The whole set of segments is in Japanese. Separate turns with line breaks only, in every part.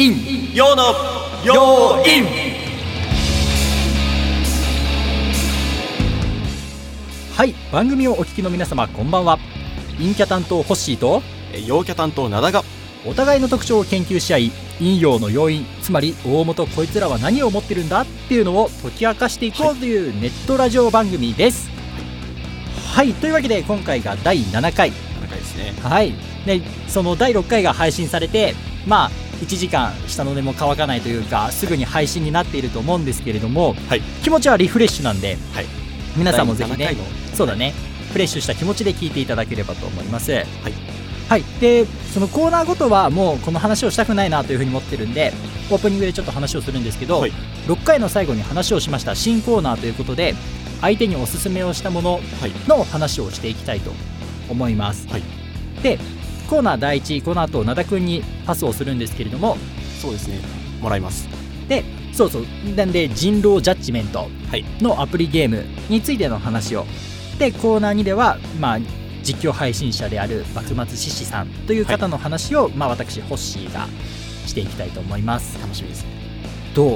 イン
陽の
陽インはい番組をお聞きの皆様こんばんは。陰キャ担当ホッシーと
陽キャ担当灘が。
お互いの特徴を研究し合い陰陽の要因つまり大元こいつらは何を思ってるんだっていうのを解き明かしていこうというネットラジオ番組です。はい、というわけで今回が第7回。
7回ですね。
はい。でその第6回が配信されてまあ1時間下の根も乾かないというかすぐに配信になっていると思うんですけれども
はい。
気持ちはリフレッシュなんで
はい。
皆さんもぜひね
第7回の
そうだね。フレッシュした気持ちで聞いていただければと思います。はい。
はい。
はい、でそのコーナーごとはもうこの話をしたくないなというふうに思ってるんでオープニングでちょっと話をするんですけど、
はい。
6回の最後に話をしました新コーナーということで相手におすすめをしたもの
はい。
の話をしていきたいと思います、
はい。
でコーナー第1この後灘くんにパスをするんですけれども。
そうですね。もらいます。
でそうそう。なんで人狼ジャッジメント
はい。
のアプリゲームについての話を。でコーナー2ではまあ実況配信者である幕末獅子さんという方の話を、まあ私ホッシーがしていきたいと思います。
楽しみです。ね
どう？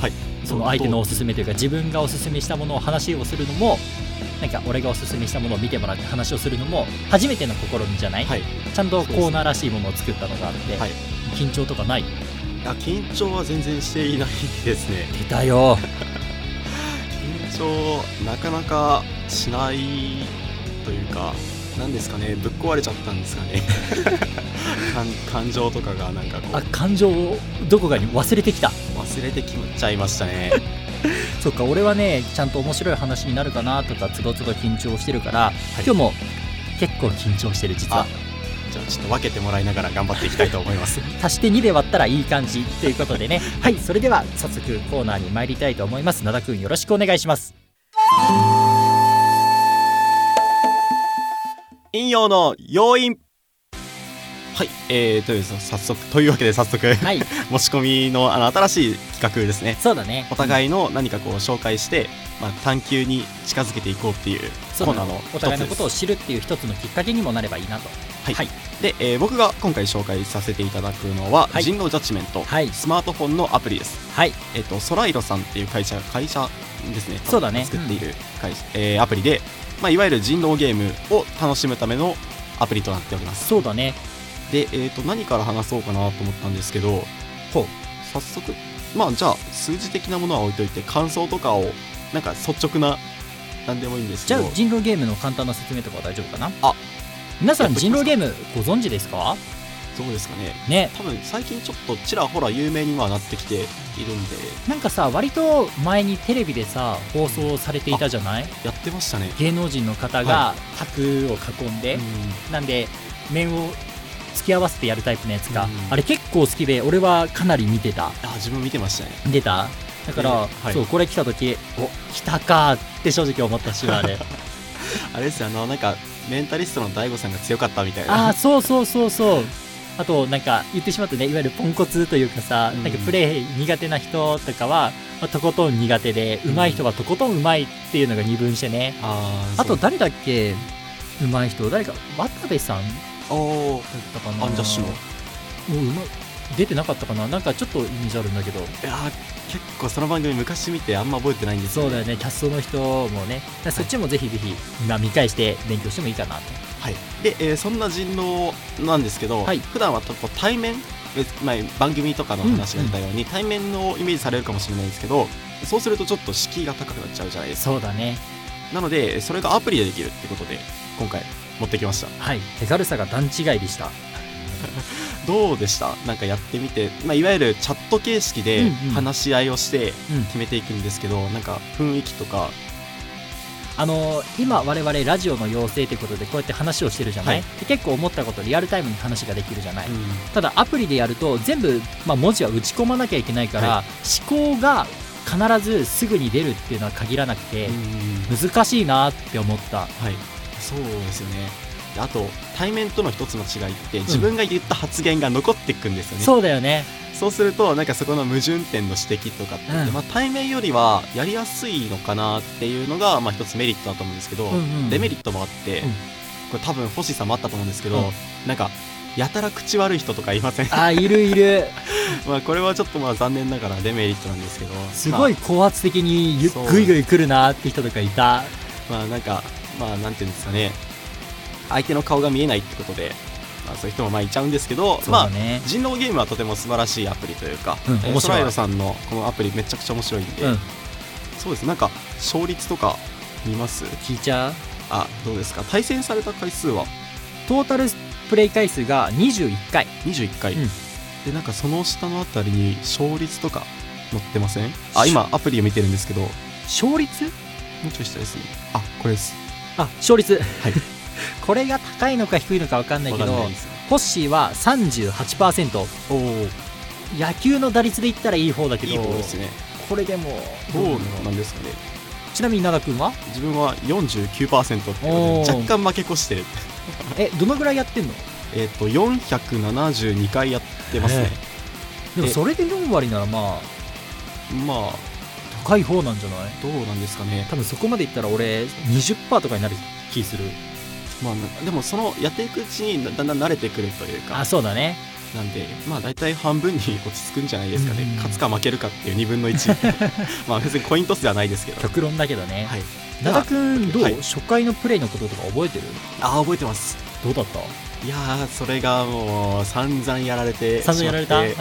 はい。
その相手のおすすめというか自分がおすすめしたものを話をするのもなんか俺がおすすめしたものを見てもらって話をするのも初めての試みじゃない、
はい。
ちゃんとコーナーらしいものを作ったのがあって、
はい。
緊張とかない？
あ緊張は全然していないですね。
出たよ。
緊張なかなかしないというかなんですかねぶっ壊れちゃったんですかね。感感情とかがなんかこ
あ
う
感情をどこかに忘れてきた。
忘れてきちゃいましたね
そっか俺はねちゃんと面白い話になるかなとかつどつど緊張してるから、今日も結構緊張してる実は。
あじゃあちょっと分けてもらいながら頑張っていきたいと思います。
足して2で割ったらいい感じということでね。はい。それでは早速コーナーに参りたいと思います。灘くんよろしくお願いします。
陰陽の要因はいえー、という早速 というわけで早速
はい。
持ち込みのあの新しい企画ですね。
そうだね。
お互いの何かこう紹介して、まあ、探求に近づけていこうっていうコーナーの
お互いのこと
を
を知るっていう一つのきっかけにもなればいいなと。
はい、
はい。
で、えー僕が今回紹介させていただくのは、
はい。
人狼ジャッジメント、
はい。
スマートフォンのアプリです。
はい。
えっ、とソライロさんっていう会社会社ですね。
そうだね。
作っている会社、えーアプリで、まあ、いわゆる人狼ゲームを楽しむためのアプリとなっております。
そうだね
で、えー、と何から話そうかなと思ったんですけど
ほう
早速。まあじゃあ数字的なものは置いといて感想とかをなんか率直な何でもいいんです
じゃ
けど
あ人狼ゲームの簡単な説明とかは大丈夫かな？
あ。
皆さん人狼ゲームご存知ですか？
どうですかね。
ね。
多分最近ちょっとちらほら有名にはなってきているんで。
なんかさ割と前にテレビでさ放送されていたじゃない？
やってましたね。
芸能人の方が卓を囲んで、
うん。
なんで面を突き合わせてやるタイプのやつが、
うん。
あれ結構好きで俺はかなり見てた。
あ自分見てましたね。
出た？だから、
えーはい。
そうこれ来た時お来たかって正直思ったしあれ。
あれですよあのなんかメンタリストの大悟さんが強かったみたい
ああ
な
そうそうそうそう。あとなんか言ってしまってね。いわゆるポンコツというかさ、
うん。
なんかプレイ苦手な人とかは、まあとことん苦手で
うん
上手い人はとことん上手いっていうのが二分してね、
あ
あと誰だっけ？上手い人。誰か渡部さん？だ
おー。
ったかな
アンジャッシュの。
もううま出てなかったかな？なんかちょっとイメージあるんだけど。
いやー結構その番組昔見てあんま覚えてないんです
そうだよね。キャストの人もね。だからそっちもぜひぜひ今見返して勉強してもいいかなと。
はい。で、えーそんな人狼なんですけど、
はい。
普段はとこう対面別まあ、番組とかの話が出たように、対面のイメージされるかもしれないんですけどそうするとちょっと敷居が高くなっちゃうじゃないですか。
そうだね。
なのでそれがアプリでできるってことで今回持ってきました。
はい。手軽さが段違いでした。
どうでした？なんかやってみて、まあ、いわゆるチャット形式で
うんうん。
話し合いをして
うん。
決めていくんですけど、なんか雰囲気とか。
あのー今我々ラジオの養成ということでこうやって話をしてるじゃない、
はい。
で結構思ったことリアルタイムに話ができるじゃない、
うん。
ただアプリでやると全部、まあ、文字は打ち込まなきゃいけないから、
は
思考が必ずすぐに出るっていうのは限らなくて
うん。
難しいなって思った。
はいそうですよね。であと対面との一つの違いって自分が言った発言が残っていくんですよね、
そうだよね。
そうするとなんかそこの矛盾点の指摘とかって、
うん。
まあ、対面よりはやりやすいのかなっていうのが、まあ、一つメリットだと思うんですけど、
うんうん
デメリットもあって、
うん。
これ多分星さんもあったと思うんですけど、
うん。
なんかやたら口悪い人とかいません？
あいるいる。
まあこれはちょっとまあ残念ながらデメリットなんですけど。
すごい高圧的にぐいぐい来るなって人とかいた。
まあ、まあなんかまあなんていうんですかね。相手の顔が見えないってことで、まあ、そういう人もまあいちゃうんですけど、
そう
まあ人狼ゲームはとても素晴らしいアプリというか、
うん
えー
面白い。
ソライドさんのこのアプリめちゃくちゃ面白いんで、
うん。
そうです。なんか勝率とか見ます？
聞いちゃう？
あどうですか？対戦された回数は？
トータルプレイ回数が21回。
21回、
うん。
でなんかその下のあたりに勝率とか載ってません？あ今アプリを見てるんですけど。も
勝率？
うちょい下ですね。あこれです
あ勝率。
はい。
これが高いのか低いのか分かんないけど
わかんないです。
ホッシーは38%
おお
野球の打率で言ったらいい方だけど
いい方ですね。
これでも
どうなんですかね。
ちなみに灘君は？
自分は49%って若干負け越してる。
えどのぐらいやってんの？
えっと472回やってますね。え
でもそれで4割ならまあ
まあ
高い方なんじゃない？
どうなんですかね。
多分そこまでいったら俺20%とかになる気する。
まあでもそのやっていくうちにだだんだん慣れてくるというか。
あそうだね。
なんでまあ大体半分に落ち着くんじゃないですかね、
うん。
勝つか負けるかっていう2分の1 まあ別にコイントスではないですけど。
極論だけどね。
はい。
灘君どう、
はい。
初回のプレイのこととか覚えてる？
ああ覚えてます。
どうだった？
いやーそれがもう散々やられて。
散々やられた、うん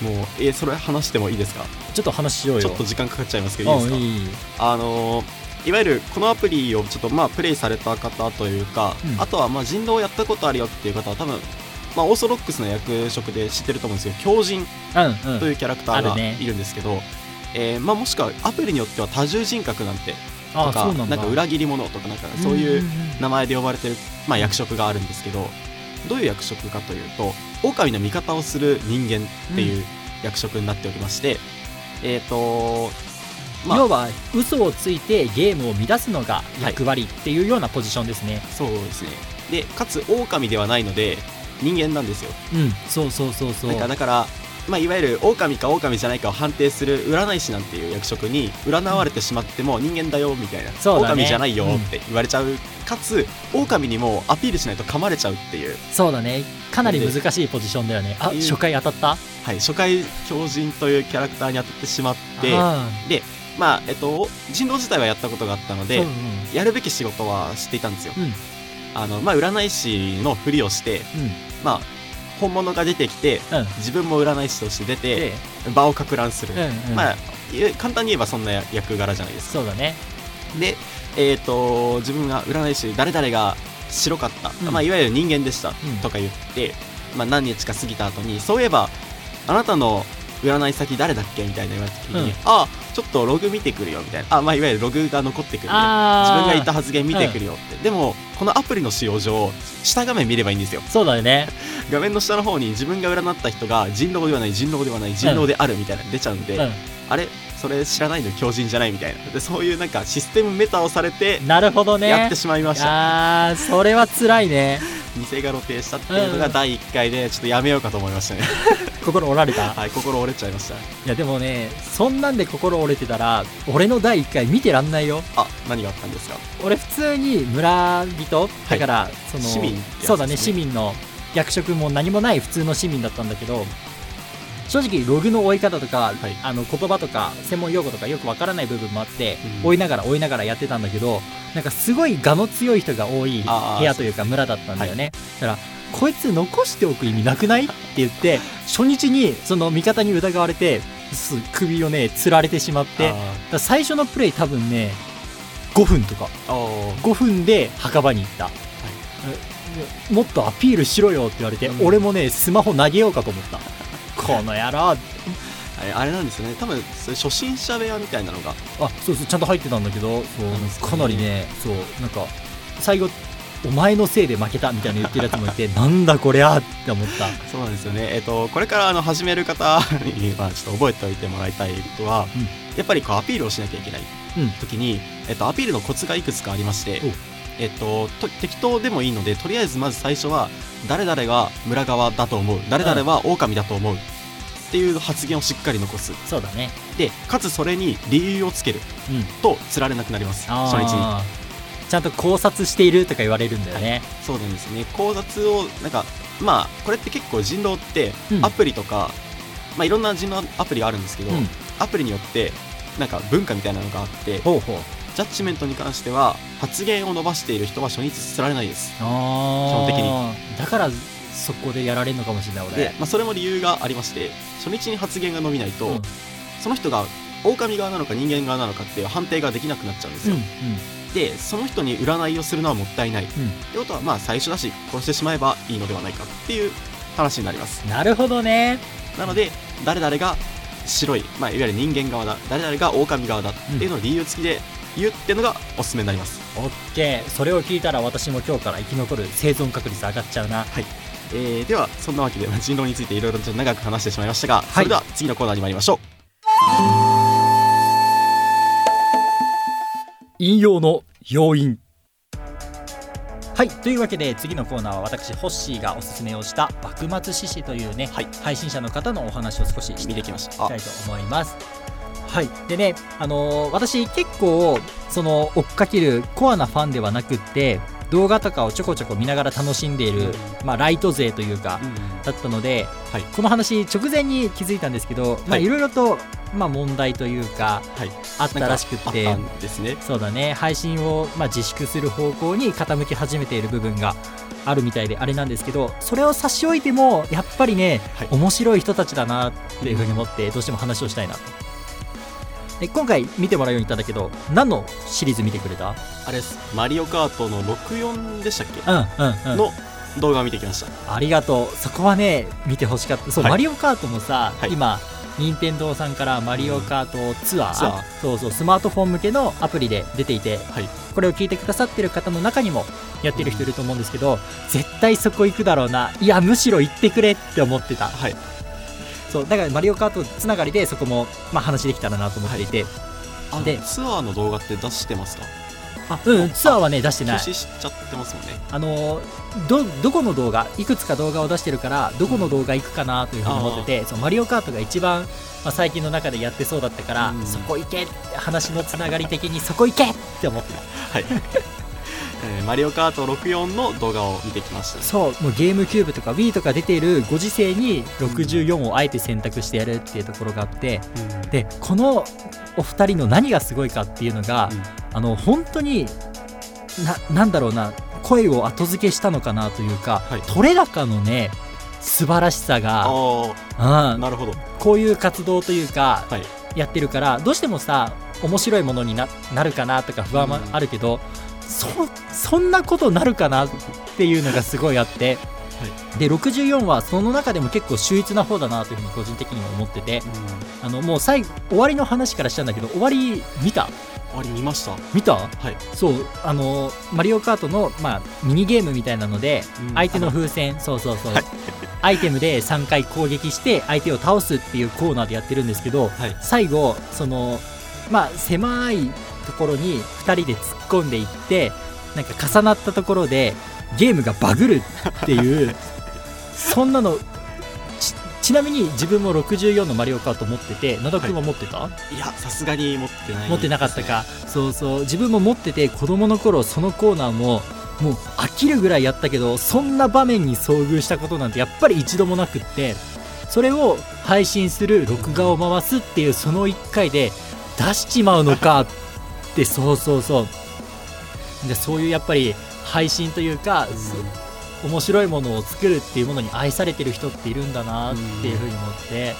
もうえそれ話してもいいですか？
ちょっと話しようよ。
ちょっと時間かかっちゃいますけどいいですか？あのーいわゆるこのアプリをちょっとまあプレイされた方というか、
うん。
あとはまあ人狼をやったことあるよっていう方は多分まあオーソドックスな役職で知ってると思うんですけど狂人というキャラクターがいるんですけど、えーまあ、もしくはアプリによっては多重人格なんてとか
なんだ。
か裏切り者とかなんかそういう名前で呼ばれてる、まあ、役職があるんですけどどういう役職かというと狼の味方をする人間っていう役職になっておりまして、えっ、とまあ
要は嘘をついてゲームを乱すのが役割っていうようなポジションですね、
そうですね。でかつ狼ではないので人間なんですよ。
うん。そうそうそうそう。
だから、まあ、いわゆる狼か狼じゃないかを判定する占い師なんていう役職に占われてしまっても人間だよみたいな、
そうだね。
狼じゃないよって言われちゃう、かつ狼にもアピールしないと噛まれちゃうっていう、
そうだね。かなり難しいポジションだよね。あ初回当たった？
はい、初回狂人というキャラクターに当たってしまって
あ
まあえっと人狼自体はやったことがあったので、
ーうんうん。
やるべき仕事は知っていたんですよ、
うん。
あのまあ、占い師のふりをして、
うん。
まあ、本物が出てきて
うん。
自分も占い師として出て
で、
場をか乱する、
うんうん。
まあ簡単に言えばそんな役柄じゃないですか。
そうだね。
でえっ、と自分が占い師誰々が白かった、
うん。
まあ、いわゆる人間でした、
ん。
とか言って、まあ、何日か過ぎた後にそういえばあなたの占い先誰だっけ？みたいな言われた時に、
うん。
あちょっとログ見てくるよみたいな。あ、まあ、いわゆるログが残ってくるみたいな。自分が言った発言見てくるよって、でもこのアプリの使用上下画面見ればいいんですよ。
そうだよね。
画面の下の方に自分が占った人が人狼ではない人狼ではない人狼であるみたいなの出ちゃうんで、
う
あれ？それ知らないの？狂人じゃないみたいな。でそういうなんかシステムメタをされて
んなるほどね。
やってしまいました、
あーそれは辛いね。
偽が露呈したっていうのが
うん。
第1回でちょっとやめようかと思いましたね。
心折られた？
はい心折れちゃいました。
いやでもねそんなんで心折れてたら俺の第1回見てらんないよ。
あ何があったんですか？
俺普通に村人だから、その
市民ね。
そうだね市民の役職も何もない普通の市民だったんだけど正直ログの追い方とか、
はい。
あの言葉とか専門用語とかよくわからない部分もあって、
うん。
追いながら追いながらやってたんだけどなんかすごい我の強い人が多い部屋というか村だったんだよね。だからこいつ残しておく意味なくないって言って初日にその味方に疑われてす首をねつられてしまって最初のプレイ多分ね5分とか。
あー。
5分で墓場に行った、えもっとアピールしろよって言われて、
うん。
俺もねスマホ投げようかと思ったこの野郎
あれあれなんですよね。多分それ初心者部屋みたいなのが。
あそうそうちゃんと入ってたんだけどそう
かね
かなりねそうなんか最後お前のせいで負けたみたいな言ってるやつもいて なんだこりゃって思った。
そうなんですよね。えっ、とこれからあの始める方にまあちょっと覚えておいてもらいたいことは、
うん。
やっぱりこうアピールをしなきゃいけない
うん。
時に、えっと、アピールのコツがいくつかありまして
お、
えっと、と適当でもいいのでとりあえずまず最初は誰々が村側だと思う。誰々は狼だと思うっていう発言をしっかり残す。
そうだね。
でかつそれに理由をつける
うん。
と釣られなくなります。初日に。
ちゃんと考察しているとか言われるんだよね、
そうなんですね。考察をなんかまあこれって結構人狼って
うん。
アプリとか、まあいろんな人狼アプリがあるんですけど、
うん。
アプリによってなんか文化みたいなのがあって
ほうほう。
ジャッジメントに関しては発言を伸ばしている人は初日すられないです。基本的に。
だからそこでやられるのかもしれない俺。
で、まあ、それも理由がありまして初日に発言が伸びないと、
うん。
その人が狼側なのか人間側なのかっていう判定ができなくなっちゃうんです
うん
よ、でその人に占いをするのはもったいない。っ
うん。
てことはまあ最初だし殺してしまえばいいのではないかっていう話になります。
うんなるほどね。
なので誰々が白い、まあ、いわゆる人間側だ。誰々が狼側だっていうのを理由付きで言うっていうのがおすすめになります、
オッケー。それを聞いたら私も今日から生き残る生存確率上がっちゃうな
えーではそんなわけでまあ 人狼についていろいろと長く話してしまいましたが、それでは次のコーナーに参りましょう。
引用の要因。はい。というわけで次のコーナーは私ホッシーがおすすめをした幕末志士というね、
はい。
配信者の方のお話を少しして
見て
いき
きました
いと思います。はい。でねあのー私結構その追っかけるコアなファンではなくって動画とかをちょこちょこ見ながら楽しんでいる、まあ、ライト勢というか、だったので、
はい。
この話直前に気づいたんですけど、
い。
いろいろと、まあ、問題というか
はい。
あったらしくって。
ですね。
そうだね。配信を、まあ、自粛する方向に傾き始めている部分があるみたいであれなんですけどそれを差し置いてもやっぱりね、
はい。
面白い人たちだなっていうふうに思ってどうしても話をしたいなと。で今回見てもらうように言ったんだけど何のシリーズ見てくれた？
あれです。マリオカートの64でしたっけ、
うんうんうん。
の動画を見てきました。
ありがとう。そこはね見てほしかった。そう、
はい。
マリオカートもさ、
はい。
今任天堂さんからマリオカートツアー,、
ツアー。
そうそうスマートフォン向けのアプリで出ていて
はい。
これを聞いてくださってる方の中にもやってる人いると思うんですけど、絶対そこ行くだろうな。いやむしろ行ってくれって思ってた。
はい
そうだからマリオカートつながりでそこも、まあ、話できたらなと思っていて、
あ
で
ツアーの動画って出してますか？
あうんツアーはね出して
休
ない。
止しちゃってますもんね。
あのどどこの動画いくつか動画を出してるからどこの動画行くかなというふうに思ってて、そうマリオカートが一番、まあ、最近の中でやってそうだったから、
うん。
そこ行けって話のつながり的にそこ行けって思ってた
はい、えーマリオカート64の動画を見てきました
そうもうゲームキューブとか Wii とか出ているご時世に64をあえて選択してやるっていうところがあって
うん。
でこのお二人の何がすごいかっていうのが、
うん。
あの本当にななんだろうな声を後付けしたのかなというか、
はい。
取れ高のね素晴らしさが、
あ
うん、
あなるほど。
こういう活動というか
はい。
やってるからどうしてもさ面白いものにななるかなとか不安はあるけど、そそんなことなるかなっていうのがすごいあって、で64はその中でも結構秀逸な方だなというふうに個人的にも思ってて。あのもう最後終わりの話からしたんだけど終わり見た？
終わり見ました。
見た？
はい。
そう。あのマリオカートの、まあ、ミニゲームみたいなので
うん。
相手の風船。そうそうそう、
はい。
アイテムで3回攻撃して相手を倒すっていうコーナーでやってるんですけど
はい。
最後そのまあ狭いところに2人で突っ込んでいってなんか重なったところでゲームがバグるっていう そんなのちちなみに自分も64のマリオカート持ってて野田君は持ってた、
いやさすがに持ってない
持ってなかったか、そうそう。自分も持ってて子供の頃そのコーナーももう飽きるぐらいやったけどそんな場面に遭遇したことなんてやっぱり一度もなくってそれを配信する録画を回すっていうその1回で出しちまうのかってそうそうそう。でそういうやっぱり配信というか、そ面白いものを作るっていうものに愛されてる人っているんだなっていうふうに思って、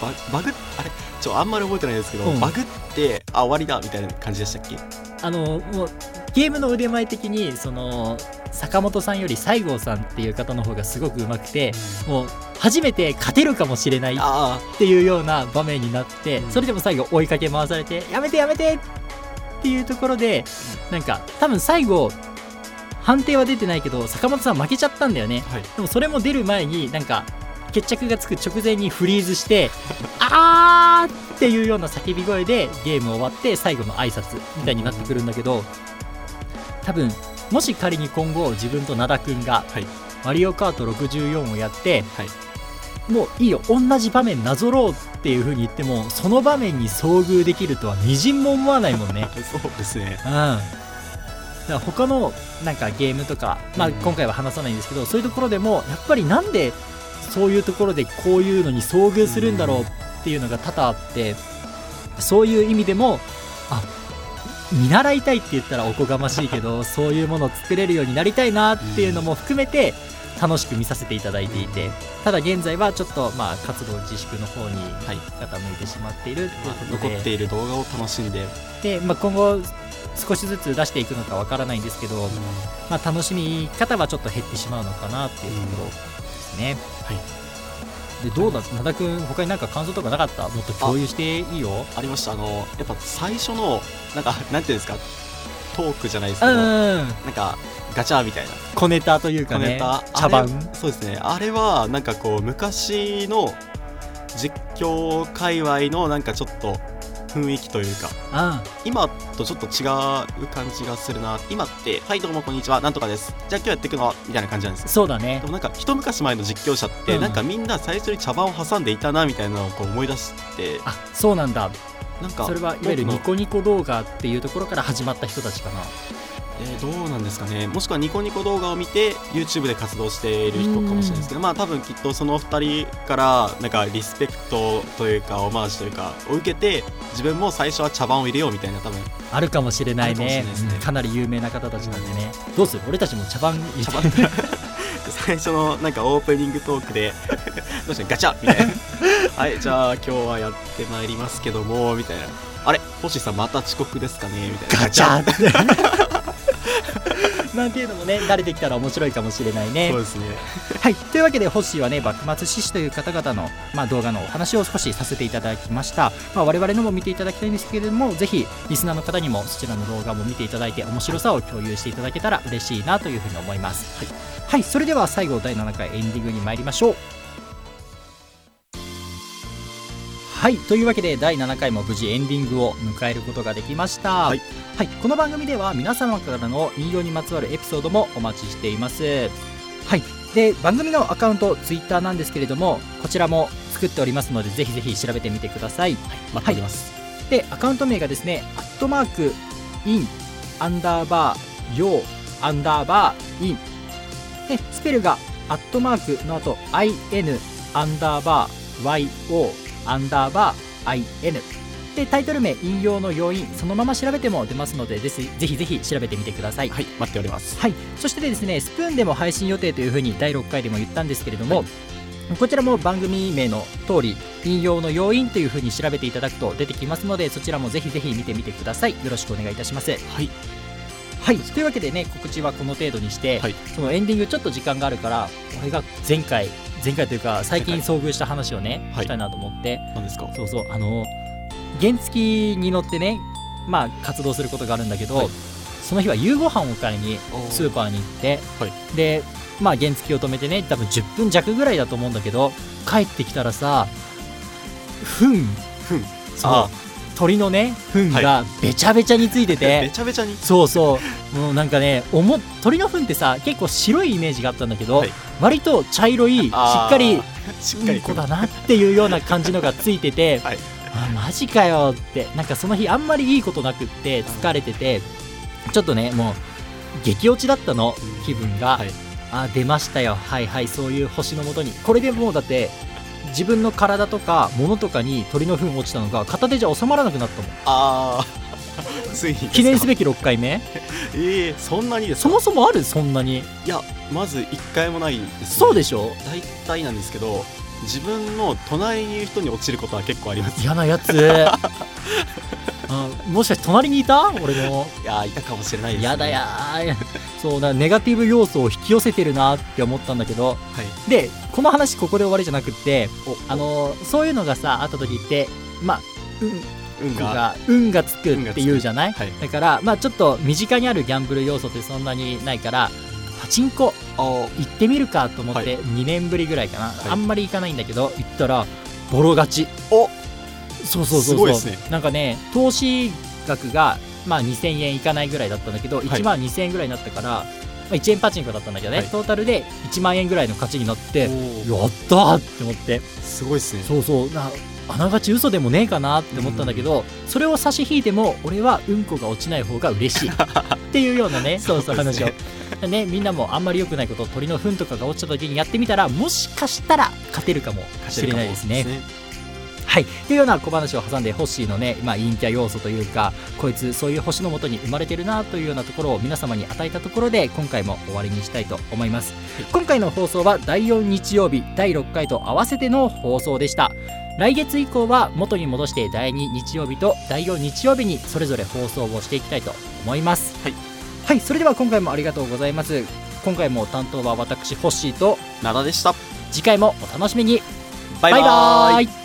バ バグあれちょあんまり覚えてないですけど、
うん。
バグってあ終わりだみたいな感じでしたっけ？
あのもうゲームの腕前的にその坂本さんより西郷さんっていう方の方がすごく上手くてもう初めて勝てるかもしれないっ
あ。
ていうような場面になって
うん。
それでも最後追いかけ回されてやめてやめてっていうところでなんか多分最後判定は出てないけど坂本さん負けちゃったんだよね。
あはい。
でもそれも出る前になんか決着がつく直前にフリーズしてあーっていうような叫び声でゲーム終わって最後の挨拶みたいになってくるんだけど多分もし仮に今後自分と灘くんが
はい。
マリオカート64をやって
はい。
もういいよ同じ場面なぞろうっていう風に言ってもその場面に遭遇できるとはみじんも思わないもんね。
そうですね。
うん。から他のなんかゲームとか、まあ、
うん。
今回は話さないんですけど、そういうところでもやっぱりなんでそういうところでこういうのに遭遇するんだろうっていうのが多々あってそういう意味でもあ見習いたいって言ったらおこがましいけど そういうものを作れるようになりたいなっていうのも含めて楽しく見させていただいていてただ現在はちょっとまあ活動自粛の方に
はい
傾いてしまっているっていう
まあ
ことで、
残っている動画を楽しんで、
で、まあ、今後少しずつ出していくのかわからないんですけど、まあ、楽しみ方はちょっと減ってしまうのかなっていうところですね。
はい。
でどうだ灘くん他になんか感想とかなかった？もっと共有していいよ。
ありました。あのやっぱ最初のなんかなんていうんですか？トークじゃないです
う
けど、
んうん
なんかガチャみたいな。
小ネタというか
小ネ
ね
タ。
茶番。
そうですね。あれはなんかこう昔の実況界隈のなんかちょっと雰囲気というか
あ
今とちょっと違う感じがするな。今って「はいどうもこんにちは。なんとかです。じゃあ今日やっていくのは」みたいな感じなんですよ。
そうだね。
でもなんか一昔前の実況者って、
うん。
なんかみんな最初に茶番を挟んでいたなみたいなのをこう思い出して
あそうなんだ。
なんか
それはいわゆるニコニコ動画っていうところから始まった人たちかな
えーどうなんですかね。もしくはニコニコ動画を見て YouTube で活動している人かもしれないですけどまあ多分きっとその2人からなんかリスペクトというかオマージュというかを受けて自分も最初は茶番を入れようみたいな多分。
あるかもしれないね。かなり有名な方たちなんでね、どうする？俺たちも茶番？入れて
茶番。最初のなんかオープニングトークで どうした？ガチャ？みたいな。はいじゃあ今日はやってまいりますけどもみたいな。あれ？星さんまた遅刻ですかね？みたいな。
ガチャって なんていうのもね慣れてきたら面白いかもしれないね。
そうですね。
はい。というわけでホッシーはね幕末志士という方々の、まあ、動画のお話を少しさせていただきました、まあ、我々のも見ていただきたいんですけれどもぜひリスナーの方にもそちらの動画も見ていただいて面白さを共有していただけたら嬉しいなというふうに思います。はい、はい、それでは最後第7回エンディングに参りましょうはいというわけで第7回も無事エンディングを迎えることができました、
はい。
はい、この番組では皆様からの引用にまつわるエピソードもお待ちしています。はいで番組のアカウントツイッターなんですけれどもこちらも作っておりますのでぜひぜひ調べてみてください。
待っております、
でアカウント名がですねアットマークインアンダーバーヨーアンダーバーイン。でスペルがアットマークの後 IN アンダーバー YO アンダーバー IN でタイトル名引用の要因そのまま調べても出ますのでぜひぜひぜひ調べてみてください。
はい待っております。
はい、そしてですねスプーンでも配信予定というふうに第6回でも言ったんですけれども、こちらも番組名の通り引用の要因というふうに調べていただくと出てきますのでそちらもぜひぜひ見てみてください。よろしくお願いいたします。
はい。
はい。というわけでね告知はこの程度にして、
はい。
そのエンディングちょっと時間があるから俺が前回前回というか最近遭遇した話をね、
はい。
したいなと思って。
何ですか？
そうそう。あの原付に乗ってねまあ活動することがあるんだけど、
はい。
その日は夕ご飯を買いにスーパーに行って、
はい。
でまあ原付を止めてね多分10分弱ぐらいだと思うんだけど帰ってきたらさ糞
ふん。
そう。
あ
鳥のね糞がべちゃべちゃについてて、
べちゃべちゃに？
そうそう。もうなんかねおも鳥の糞ってさ結構白いイメージがあったんだけど、
はい。
割と茶色いしっかり
しっかり
う。んこだなっていうような感じのがついてて、
はい。
あマジかよってなんかその日あんまりいいことなくって疲れててちょっとねもう激落ちだったの
うん。
気分が、
はい。
あ出ましたよ。はいはいそういう星のもとに。これでもうだって自分の体とか物とかに鳥の糞落ちたのが片手じゃ収まらなくなったもん。
ああ ついにですか？
記念すべき6回目。
ええそんなにですか？
そもそもある？そんなに。
いやまず一回もないです、ね、
そうでしょ？
大体なんですけど自分の隣にいる人に落ちることは結構あります。
嫌なやつ。あもしかして隣にいた？俺の
いやいたかもしれないです、ね、
やだやーそうだネガティブ要素を引き寄せてるなって思ったんだけど
はい。
でこの話ここで終わりじゃなくって
お
あのそういうのがさあった時ってまあ運
運が。
が運がつくって言うじゃない、
はい。
だからまあちょっと身近にあるギャンブル要素ってそんなにないからパチンコ
あ
行ってみるかと思っ
はい。
て2年ぶりぐらいかな、
い。
あんまり行かないんだけど行ったらボロ勝ち。
お
そうそうそうそう。
すごいですね。
なんかね投資額がまあ2000円いかないぐらいだったんだけど、
い。
1万2000円ぐらいになったから、まあ、1円パチンコだったんだけどね、
はい。
トータルで1万円ぐらいの勝ちになって
お
やったーって思って。
すごいですね。
そうそう。なあながち嘘でもねえかなって思ったんだけど、それを差し引いても俺はうんこが落ちない方が嬉しい。っていうようなね そうそう話を。ね、みんなもあんまり良くないこと鳥の糞とかが落ちた時にやってみたらもしかしたら勝てるかもしれないですね。はい。というような小話を挟んでホッシーのね、まあ、陰キャ要素というかこいつそういう星のもとに生まれてるなというようなところを皆様に与えたところで今回も終わりにしたいと思います、今回の放送は第4日曜日第6回と合わせての放送でした。来月以降は元に戻して第2日曜日と第4日曜日にそれぞれ放送をしていきたいと思います。
はい、
はい、それでは今回もありがとうございます。今回も担当は私ホッシーと
灘でした。
次回もお楽しみに。
バイバイ。
バイバイ